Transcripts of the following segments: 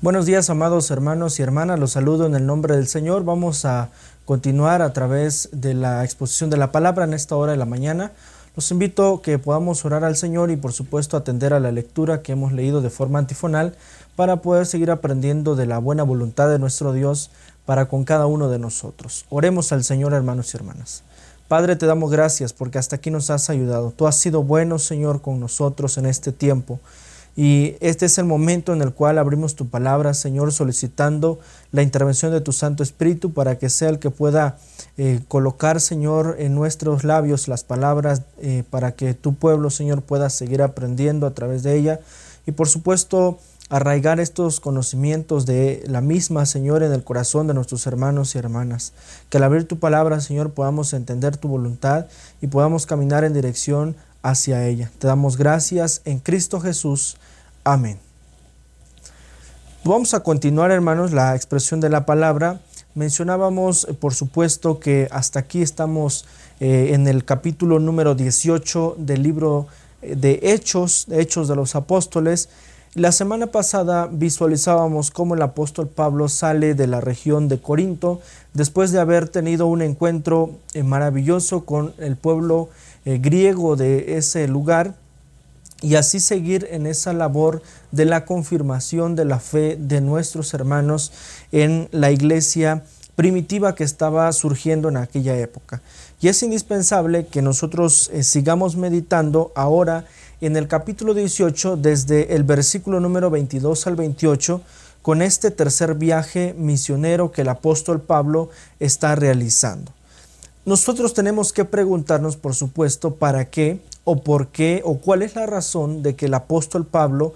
Buenos días, amados hermanos y hermanas. Los saludo en el nombre del Señor. Vamos a continuar a través de la exposición de la palabra en esta hora de la mañana. Los invito a que podamos orar al Señor y por supuesto atender a la lectura que hemos leído de forma antifonal para poder seguir aprendiendo de la buena voluntad de nuestro Dios para con cada uno de nosotros. Oremos al Señor, hermanos y hermanas. Padre, te damos gracias porque hasta aquí nos has ayudado. Tú has sido bueno, Señor, con nosotros en este tiempo. Y este es el momento en el cual abrimos tu palabra, Señor, solicitando la intervención de tu Santo Espíritu para que sea el que pueda eh, colocar, Señor, en nuestros labios las palabras eh, para que tu pueblo, Señor, pueda seguir aprendiendo a través de ella. Y por supuesto, arraigar estos conocimientos de la misma, Señor, en el corazón de nuestros hermanos y hermanas. Que al abrir tu palabra, Señor, podamos entender tu voluntad y podamos caminar en dirección hacia ella. Te damos gracias en Cristo Jesús. Amén. Vamos a continuar, hermanos, la expresión de la palabra. Mencionábamos, eh, por supuesto, que hasta aquí estamos eh, en el capítulo número 18 del libro eh, de Hechos, de Hechos de los Apóstoles. La semana pasada visualizábamos cómo el apóstol Pablo sale de la región de Corinto después de haber tenido un encuentro maravilloso con el pueblo griego de ese lugar y así seguir en esa labor de la confirmación de la fe de nuestros hermanos en la iglesia primitiva que estaba surgiendo en aquella época. Y es indispensable que nosotros eh, sigamos meditando ahora en el capítulo 18 desde el versículo número 22 al 28 con este tercer viaje misionero que el apóstol Pablo está realizando. Nosotros tenemos que preguntarnos, por supuesto, para qué o por qué o cuál es la razón de que el apóstol Pablo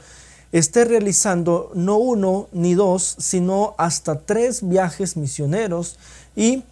esté realizando no uno ni dos, sino hasta tres viajes misioneros y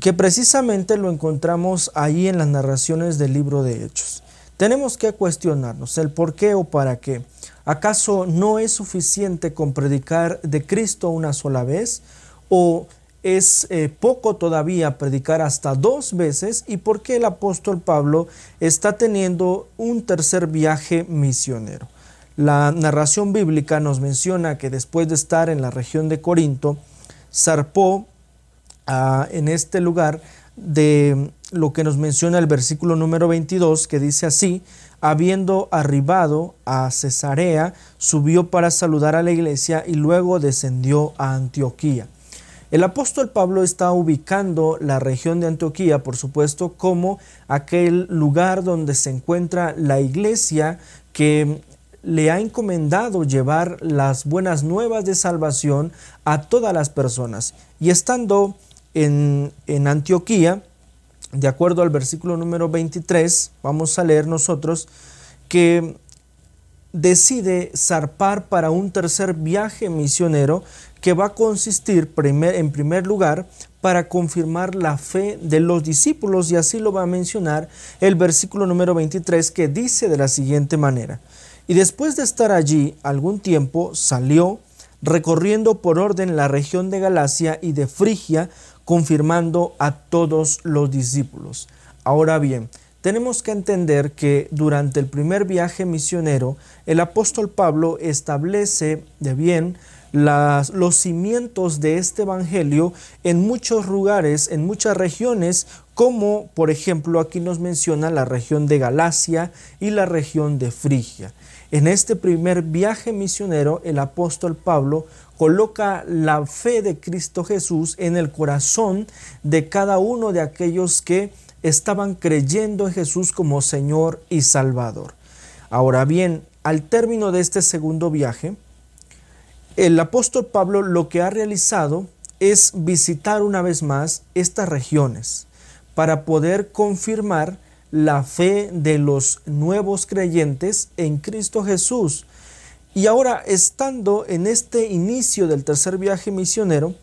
que precisamente lo encontramos ahí en las narraciones del libro de Hechos. Tenemos que cuestionarnos el por qué o para qué. ¿Acaso no es suficiente con predicar de Cristo una sola vez? ¿O es eh, poco todavía predicar hasta dos veces y por qué el apóstol Pablo está teniendo un tercer viaje misionero. La narración bíblica nos menciona que después de estar en la región de Corinto, zarpó ah, en este lugar de lo que nos menciona el versículo número 22, que dice así, habiendo arribado a Cesarea, subió para saludar a la iglesia y luego descendió a Antioquía. El apóstol Pablo está ubicando la región de Antioquía, por supuesto, como aquel lugar donde se encuentra la iglesia que le ha encomendado llevar las buenas nuevas de salvación a todas las personas. Y estando en, en Antioquía, de acuerdo al versículo número 23, vamos a leer nosotros que decide zarpar para un tercer viaje misionero que va a consistir en primer lugar para confirmar la fe de los discípulos y así lo va a mencionar el versículo número 23 que dice de la siguiente manera, y después de estar allí algún tiempo salió recorriendo por orden la región de Galacia y de Frigia, confirmando a todos los discípulos. Ahora bien, tenemos que entender que durante el primer viaje misionero, el apóstol Pablo establece de bien los cimientos de este Evangelio en muchos lugares, en muchas regiones, como por ejemplo aquí nos menciona la región de Galacia y la región de Frigia. En este primer viaje misionero, el apóstol Pablo coloca la fe de Cristo Jesús en el corazón de cada uno de aquellos que estaban creyendo en Jesús como Señor y Salvador. Ahora bien, al término de este segundo viaje, el apóstol Pablo lo que ha realizado es visitar una vez más estas regiones para poder confirmar la fe de los nuevos creyentes en Cristo Jesús. Y ahora, estando en este inicio del tercer viaje misionero,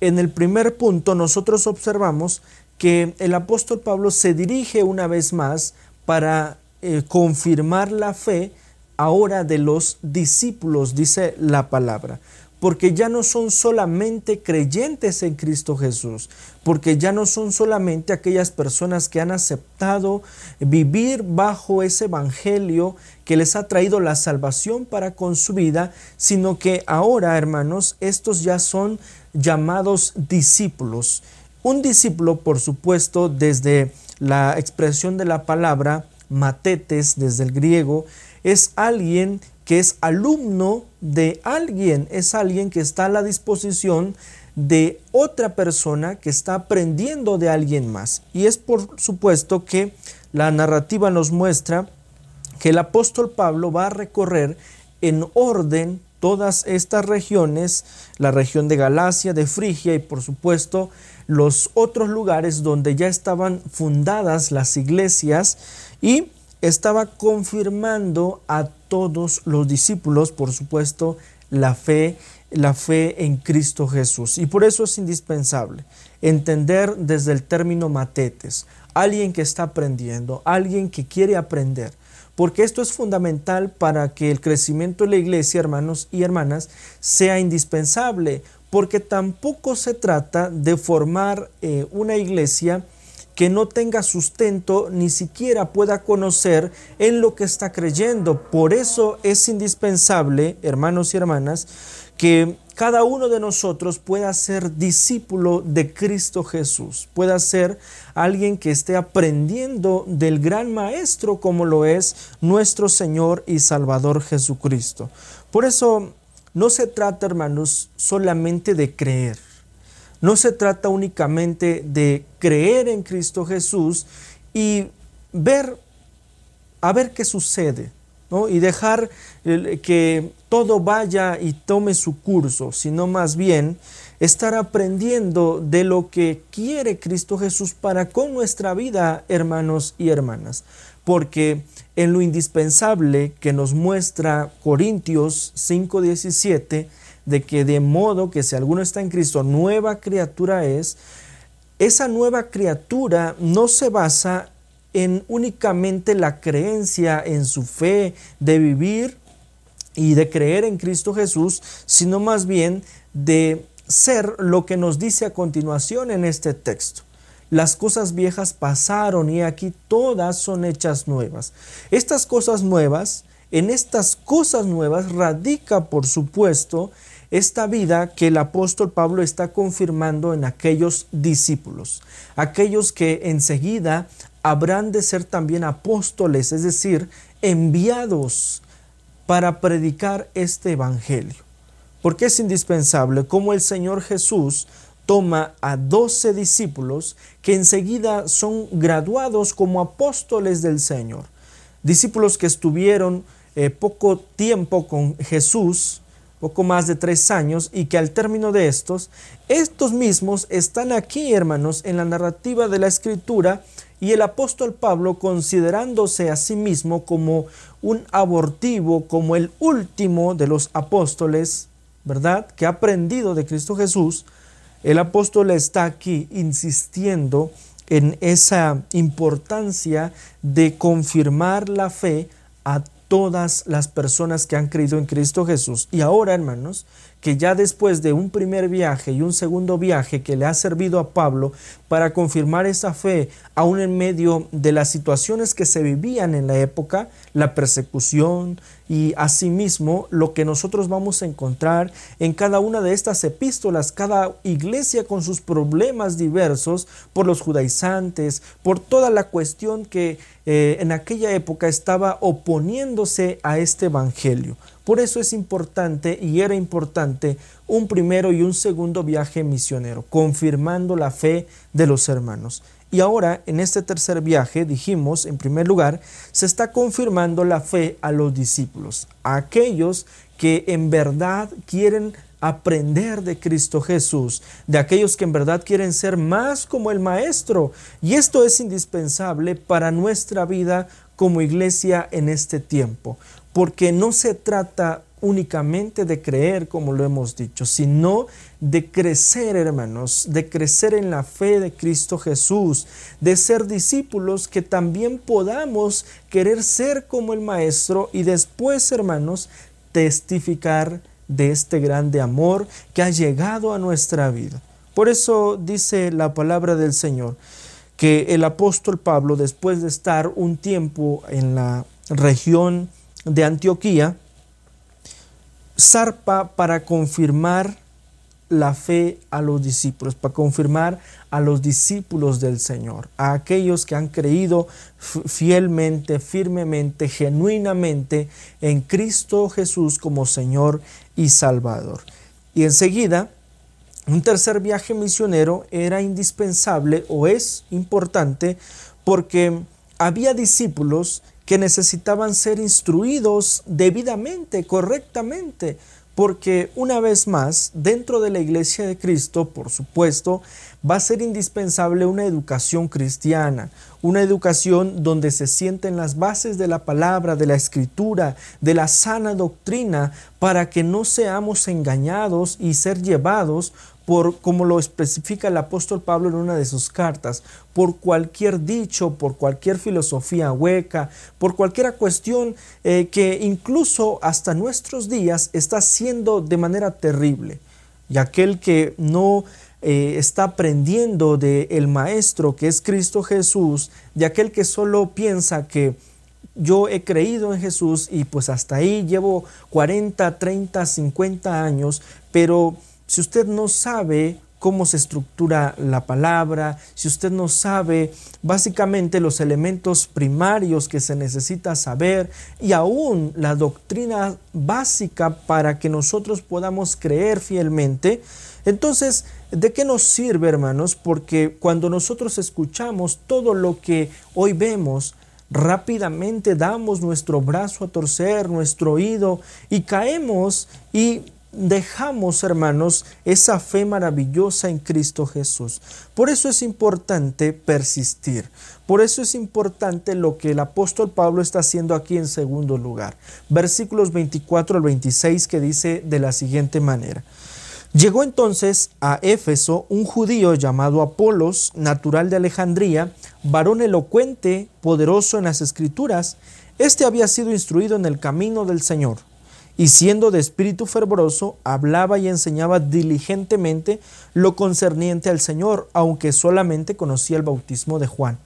en el primer punto nosotros observamos que el apóstol Pablo se dirige una vez más para eh, confirmar la fe ahora de los discípulos, dice la palabra porque ya no son solamente creyentes en Cristo Jesús, porque ya no son solamente aquellas personas que han aceptado vivir bajo ese evangelio que les ha traído la salvación para con su vida, sino que ahora, hermanos, estos ya son llamados discípulos. Un discípulo, por supuesto, desde la expresión de la palabra matetes, desde el griego, es alguien que es alumno de alguien, es alguien que está a la disposición de otra persona que está aprendiendo de alguien más. Y es por supuesto que la narrativa nos muestra que el apóstol Pablo va a recorrer en orden todas estas regiones, la región de Galacia, de Frigia y por supuesto los otros lugares donde ya estaban fundadas las iglesias y estaba confirmando a todos los discípulos, por supuesto, la fe, la fe en Cristo Jesús. Y por eso es indispensable entender desde el término matetes, alguien que está aprendiendo, alguien que quiere aprender, porque esto es fundamental para que el crecimiento de la iglesia, hermanos y hermanas, sea indispensable, porque tampoco se trata de formar eh, una iglesia que no tenga sustento ni siquiera pueda conocer en lo que está creyendo. Por eso es indispensable, hermanos y hermanas, que cada uno de nosotros pueda ser discípulo de Cristo Jesús, pueda ser alguien que esté aprendiendo del gran Maestro como lo es nuestro Señor y Salvador Jesucristo. Por eso no se trata, hermanos, solamente de creer no se trata únicamente de creer en Cristo Jesús y ver, a ver qué sucede, ¿no? y dejar que todo vaya y tome su curso, sino más bien estar aprendiendo de lo que quiere Cristo Jesús para con nuestra vida, hermanos y hermanas. Porque en lo indispensable que nos muestra Corintios 5:17, de que de modo que si alguno está en Cristo, nueva criatura es, esa nueva criatura no se basa en únicamente la creencia en su fe de vivir y de creer en Cristo Jesús, sino más bien de ser lo que nos dice a continuación en este texto. Las cosas viejas pasaron y aquí todas son hechas nuevas. Estas cosas nuevas, en estas cosas nuevas radica, por supuesto, esta vida que el apóstol Pablo está confirmando en aquellos discípulos, aquellos que enseguida habrán de ser también apóstoles, es decir, enviados para predicar este evangelio. Porque es indispensable como el Señor Jesús toma a doce discípulos que enseguida son graduados como apóstoles del Señor. Discípulos que estuvieron eh, poco tiempo con Jesús, poco más de tres años, y que al término de estos, estos mismos están aquí, hermanos, en la narrativa de la escritura, y el apóstol Pablo, considerándose a sí mismo como un abortivo, como el último de los apóstoles, ¿verdad? Que ha aprendido de Cristo Jesús, el apóstol está aquí insistiendo en esa importancia de confirmar la fe a todas las personas que han creído en Cristo Jesús. Y ahora, hermanos, que ya después de un primer viaje y un segundo viaje que le ha servido a Pablo para confirmar esa fe, aún en medio de las situaciones que se vivían en la época, la persecución y asimismo lo que nosotros vamos a encontrar en cada una de estas epístolas, cada iglesia con sus problemas diversos por los judaizantes, por toda la cuestión que eh, en aquella época estaba oponiéndose a este evangelio. Por eso es importante y era importante un primero y un segundo viaje misionero, confirmando la fe de los hermanos. Y ahora, en este tercer viaje, dijimos, en primer lugar, se está confirmando la fe a los discípulos, a aquellos que en verdad quieren aprender de Cristo Jesús, de aquellos que en verdad quieren ser más como el Maestro. Y esto es indispensable para nuestra vida como iglesia en este tiempo porque no se trata únicamente de creer, como lo hemos dicho, sino de crecer, hermanos, de crecer en la fe de Cristo Jesús, de ser discípulos que también podamos querer ser como el Maestro y después, hermanos, testificar de este grande amor que ha llegado a nuestra vida. Por eso dice la palabra del Señor que el apóstol Pablo, después de estar un tiempo en la región de Antioquía, zarpa para confirmar la fe a los discípulos, para confirmar a los discípulos del Señor, a aquellos que han creído fielmente, firmemente, genuinamente en Cristo Jesús como Señor y Salvador. Y enseguida, un tercer viaje misionero era indispensable o es importante porque había discípulos que necesitaban ser instruidos debidamente, correctamente, porque una vez más, dentro de la iglesia de Cristo, por supuesto, va a ser indispensable una educación cristiana, una educación donde se sienten las bases de la palabra, de la escritura, de la sana doctrina, para que no seamos engañados y ser llevados por, como lo especifica el apóstol Pablo en una de sus cartas, por cualquier dicho, por cualquier filosofía hueca, por cualquier cuestión eh, que incluso hasta nuestros días está siendo de manera terrible. Y aquel que no eh, está aprendiendo del el Maestro que es Cristo Jesús, de aquel que solo piensa que yo he creído en Jesús y pues hasta ahí llevo 40, 30, 50 años, pero si usted no sabe cómo se estructura la palabra, si usted no sabe básicamente los elementos primarios que se necesita saber y aún la doctrina básica para que nosotros podamos creer fielmente, entonces, ¿de qué nos sirve, hermanos? Porque cuando nosotros escuchamos todo lo que hoy vemos, rápidamente damos nuestro brazo a torcer, nuestro oído y caemos y dejamos, hermanos, esa fe maravillosa en Cristo Jesús. Por eso es importante persistir. Por eso es importante lo que el apóstol Pablo está haciendo aquí en segundo lugar. Versículos 24 al 26 que dice de la siguiente manera. Llegó entonces a Éfeso un judío llamado Apolos, natural de Alejandría, varón elocuente, poderoso en las escrituras. Este había sido instruido en el camino del Señor y siendo de espíritu fervoroso, hablaba y enseñaba diligentemente lo concerniente al Señor, aunque solamente conocía el bautismo de Juan.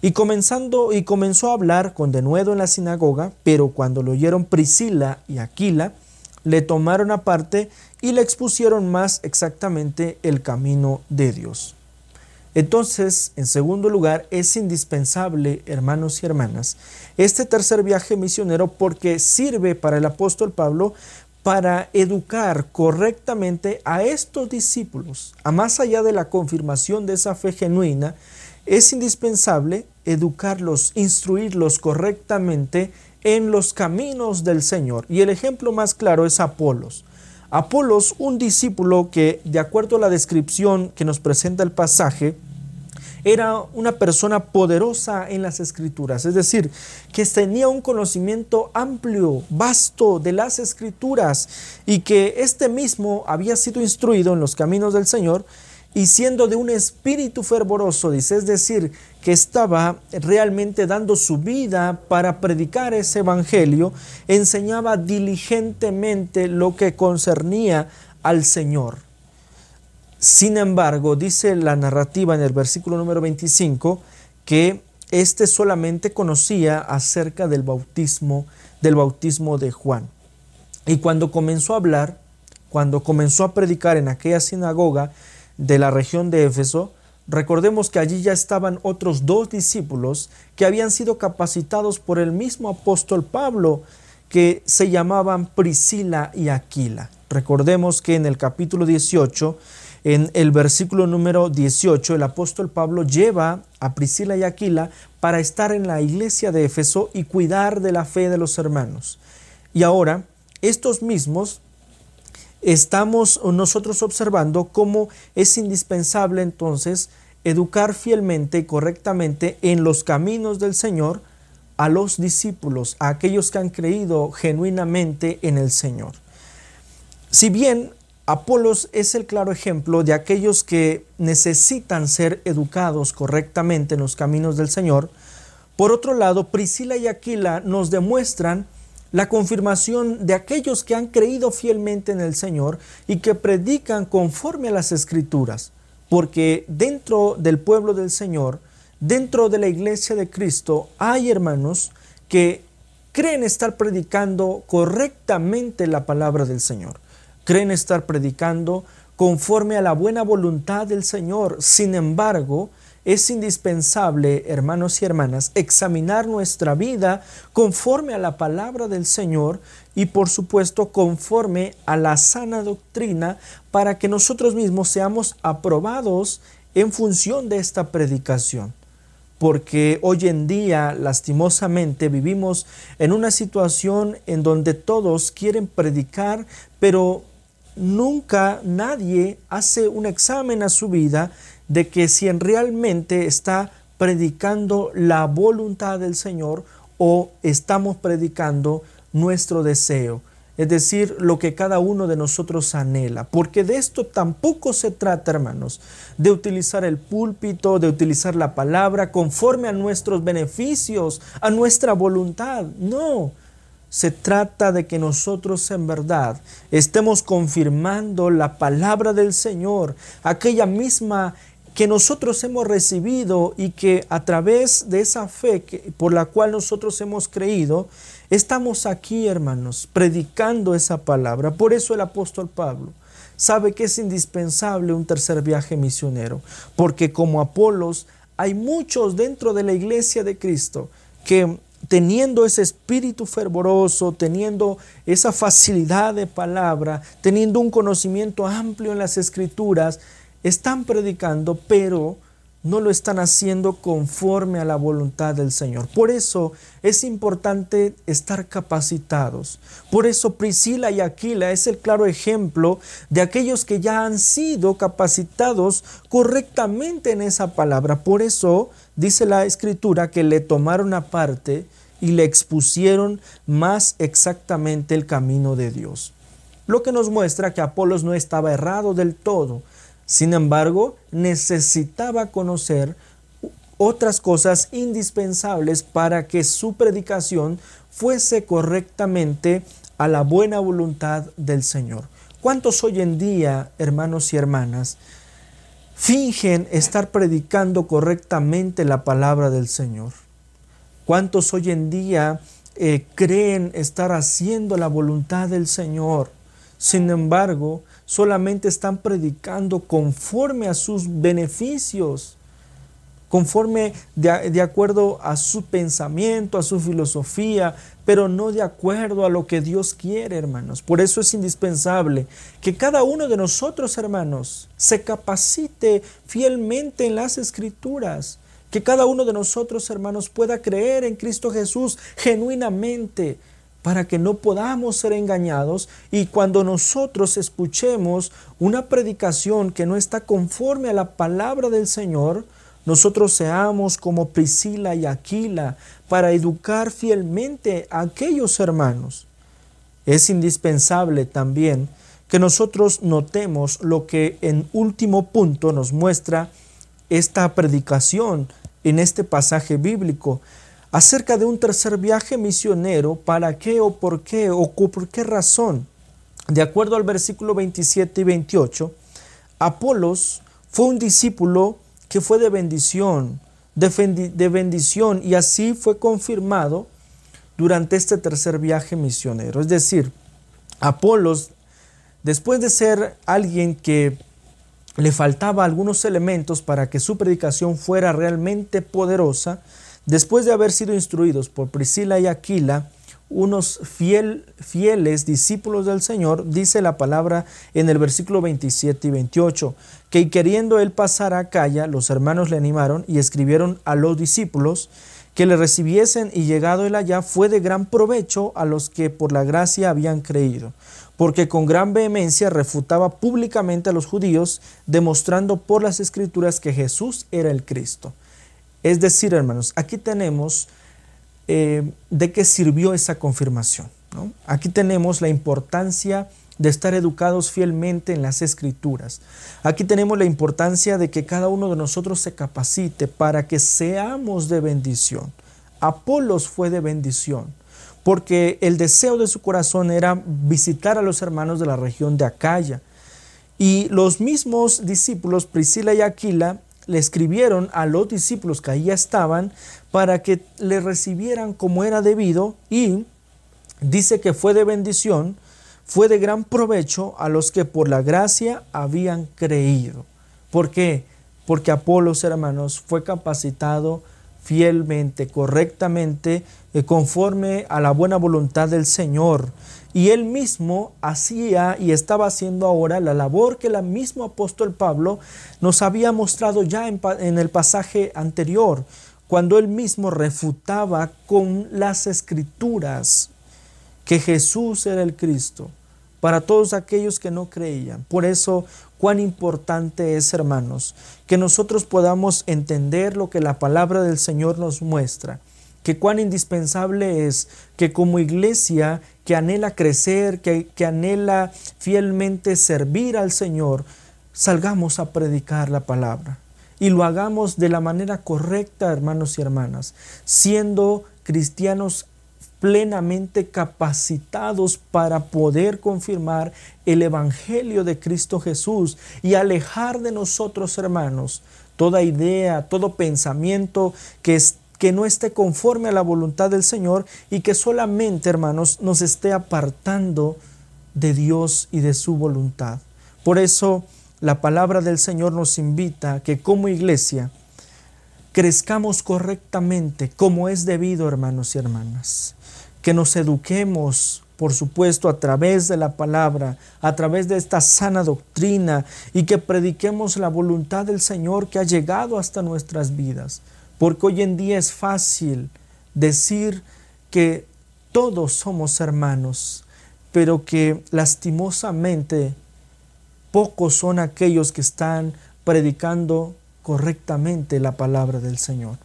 Y comenzando y comenzó a hablar con denuedo en la sinagoga, pero cuando lo oyeron Priscila y Aquila, le tomaron aparte y le expusieron más exactamente el camino de Dios. Entonces, en segundo lugar, es indispensable, hermanos y hermanas, este tercer viaje misionero porque sirve para el apóstol Pablo para educar correctamente a estos discípulos. A más allá de la confirmación de esa fe genuina, es indispensable educarlos, instruirlos correctamente en los caminos del Señor. Y el ejemplo más claro es Apolos. Apolos, un discípulo que, de acuerdo a la descripción que nos presenta el pasaje, era una persona poderosa en las escrituras, es decir, que tenía un conocimiento amplio, vasto de las escrituras y que este mismo había sido instruido en los caminos del Señor y siendo de un espíritu fervoroso, dice, es decir, que estaba realmente dando su vida para predicar ese evangelio, enseñaba diligentemente lo que concernía al Señor. Sin embargo, dice la narrativa en el versículo número 25 que éste solamente conocía acerca del bautismo, del bautismo de Juan. Y cuando comenzó a hablar, cuando comenzó a predicar en aquella sinagoga, de la región de Éfeso, recordemos que allí ya estaban otros dos discípulos que habían sido capacitados por el mismo apóstol Pablo, que se llamaban Priscila y Aquila. Recordemos que en el capítulo 18, en el versículo número 18, el apóstol Pablo lleva a Priscila y Aquila para estar en la iglesia de Éfeso y cuidar de la fe de los hermanos. Y ahora, estos mismos estamos nosotros observando cómo es indispensable entonces educar fielmente y correctamente en los caminos del Señor a los discípulos, a aquellos que han creído genuinamente en el Señor. Si bien Apolos es el claro ejemplo de aquellos que necesitan ser educados correctamente en los caminos del Señor, por otro lado, Priscila y Aquila nos demuestran la confirmación de aquellos que han creído fielmente en el Señor y que predican conforme a las escrituras, porque dentro del pueblo del Señor, dentro de la iglesia de Cristo, hay hermanos que creen estar predicando correctamente la palabra del Señor, creen estar predicando conforme a la buena voluntad del Señor. Sin embargo, es indispensable, hermanos y hermanas, examinar nuestra vida conforme a la palabra del Señor y por supuesto conforme a la sana doctrina para que nosotros mismos seamos aprobados en función de esta predicación. Porque hoy en día, lastimosamente, vivimos en una situación en donde todos quieren predicar, pero nunca nadie hace un examen a su vida de que si realmente está predicando la voluntad del Señor o estamos predicando nuestro deseo, es decir, lo que cada uno de nosotros anhela, porque de esto tampoco se trata, hermanos, de utilizar el púlpito, de utilizar la palabra conforme a nuestros beneficios, a nuestra voluntad, no. Se trata de que nosotros en verdad estemos confirmando la palabra del Señor, aquella misma que nosotros hemos recibido y que a través de esa fe por la cual nosotros hemos creído, estamos aquí, hermanos, predicando esa palabra. Por eso el apóstol Pablo sabe que es indispensable un tercer viaje misionero, porque como Apolos hay muchos dentro de la iglesia de Cristo que teniendo ese espíritu fervoroso, teniendo esa facilidad de palabra, teniendo un conocimiento amplio en las escrituras, están predicando, pero no lo están haciendo conforme a la voluntad del Señor. Por eso es importante estar capacitados. Por eso Priscila y Aquila es el claro ejemplo de aquellos que ya han sido capacitados correctamente en esa palabra. Por eso dice la escritura que le tomaron aparte y le expusieron más exactamente el camino de Dios. Lo que nos muestra que Apolos no estaba errado del todo, sin embargo, necesitaba conocer otras cosas indispensables para que su predicación fuese correctamente a la buena voluntad del Señor. ¿Cuántos hoy en día, hermanos y hermanas, fingen estar predicando correctamente la palabra del Señor? ¿Cuántos hoy en día eh, creen estar haciendo la voluntad del Señor? Sin embargo, solamente están predicando conforme a sus beneficios, conforme de, acuerdo a su pensamiento, a su filosofía, pero no de acuerdo a lo que Dios quiere, hermanos. Por eso es indispensable que cada uno de nosotros, hermanos, se capacite fielmente en las escrituras. Que cada uno de nosotros, hermanos, pueda creer en Cristo Jesús genuinamente para que no podamos ser engañados y cuando nosotros escuchemos una predicación que no está conforme a la palabra del Señor, nosotros seamos como Priscila y Aquila para educar fielmente a aquellos hermanos. Es indispensable también que nosotros notemos lo que en último punto nos muestra esta predicación en este pasaje bíblico, acerca de un tercer viaje misionero, ¿para qué o por qué o por qué razón? De acuerdo al versículo 27 y 28, Apolos fue un discípulo que fue de bendición, de bendición, y así fue confirmado durante este tercer viaje misionero. Es decir, Apolos, después de ser alguien que le faltaba algunos elementos para que su predicación fuera realmente poderosa, Después de haber sido instruidos por Priscila y Aquila, unos fiel, fieles discípulos del Señor, dice la palabra en el versículo 27 y 28, que queriendo él pasar a Calla, los hermanos le animaron y escribieron a los discípulos que le recibiesen y llegado él allá fue de gran provecho a los que por la gracia habían creído, porque con gran vehemencia refutaba públicamente a los judíos, demostrando por las escrituras que Jesús era el Cristo. Es decir, hermanos, aquí tenemos eh, de qué sirvió esa confirmación. Aquí tenemos la importancia de estar educados fielmente en las escrituras. Aquí tenemos la importancia de que cada uno de nosotros se capacite para que seamos de bendición. Apolos fue de bendición, porque el deseo de su corazón era visitar a los hermanos de la región de Acaya. Y los mismos discípulos, Priscila y Aquila, le escribieron a los discípulos que ahí estaban para que le recibieran como era debido y dice que fue de bendición, fue de gran provecho a los que por la gracia habían creído. ¿Por qué? Porque Apolos, hermanos, fue capacitado fielmente, correctamente, eh, conforme a la buena voluntad del Señor. Y él mismo hacía y estaba haciendo ahora la labor que el mismo apóstol Pablo nos había mostrado ya en, en el pasaje anterior, cuando él mismo refutaba con las escrituras que Jesús era el Cristo para todos aquellos que no creían. Por eso, cuán importante es, hermanos, que nosotros podamos entender lo que la palabra del Señor nos muestra, que cuán indispensable es que como iglesia que anhela crecer, que, que anhela fielmente servir al Señor, salgamos a predicar la palabra y lo hagamos de la manera correcta, hermanos y hermanas, siendo cristianos plenamente capacitados para poder confirmar el Evangelio de Cristo Jesús y alejar de nosotros, hermanos, toda idea, todo pensamiento que, que no esté conforme a la voluntad del Señor y que solamente, hermanos, nos esté apartando de Dios y de su voluntad. Por eso la palabra del Señor nos invita a que como iglesia crezcamos correctamente como es debido, hermanos y hermanas que nos eduquemos, por supuesto, a través de la palabra, a través de esta sana doctrina y que prediquemos la voluntad del Señor que ha llegado hasta nuestras vidas. Porque hoy en día es fácil decir que todos somos hermanos, pero que lastimosamente pocos son aquellos que están predicando correctamente la palabra del Señor.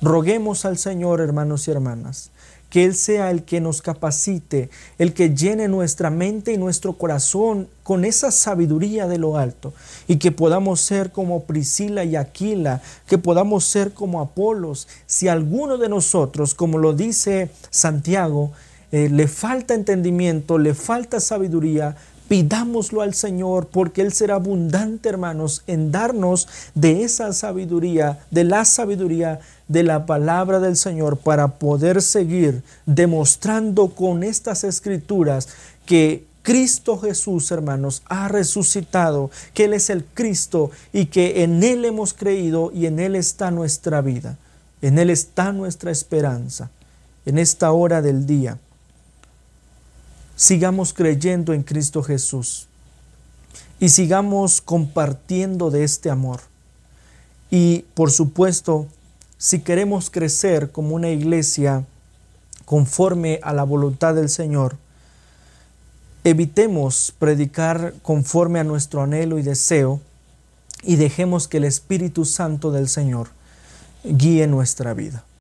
Roguemos al Señor, hermanos y hermanas, que Él sea el que nos capacite, el que llene nuestra mente y nuestro corazón con esa sabiduría de lo alto y que podamos ser como Priscila y Aquila, que podamos ser como Apolos. Si alguno de nosotros, como lo dice Santiago, eh, le falta entendimiento, le falta sabiduría, pidámoslo al Señor porque Él será abundante, hermanos, en darnos de esa sabiduría, de la sabiduría de la palabra del Señor para poder seguir demostrando con estas escrituras que Cristo Jesús, hermanos, ha resucitado, que Él es el Cristo y que en Él hemos creído y en Él está nuestra vida, en Él está nuestra esperanza, en esta hora del día. Sigamos creyendo en Cristo Jesús y sigamos compartiendo de este amor. Y por supuesto, si queremos crecer como una iglesia conforme a la voluntad del Señor, evitemos predicar conforme a nuestro anhelo y deseo y dejemos que el Espíritu Santo del Señor guíe nuestra vida.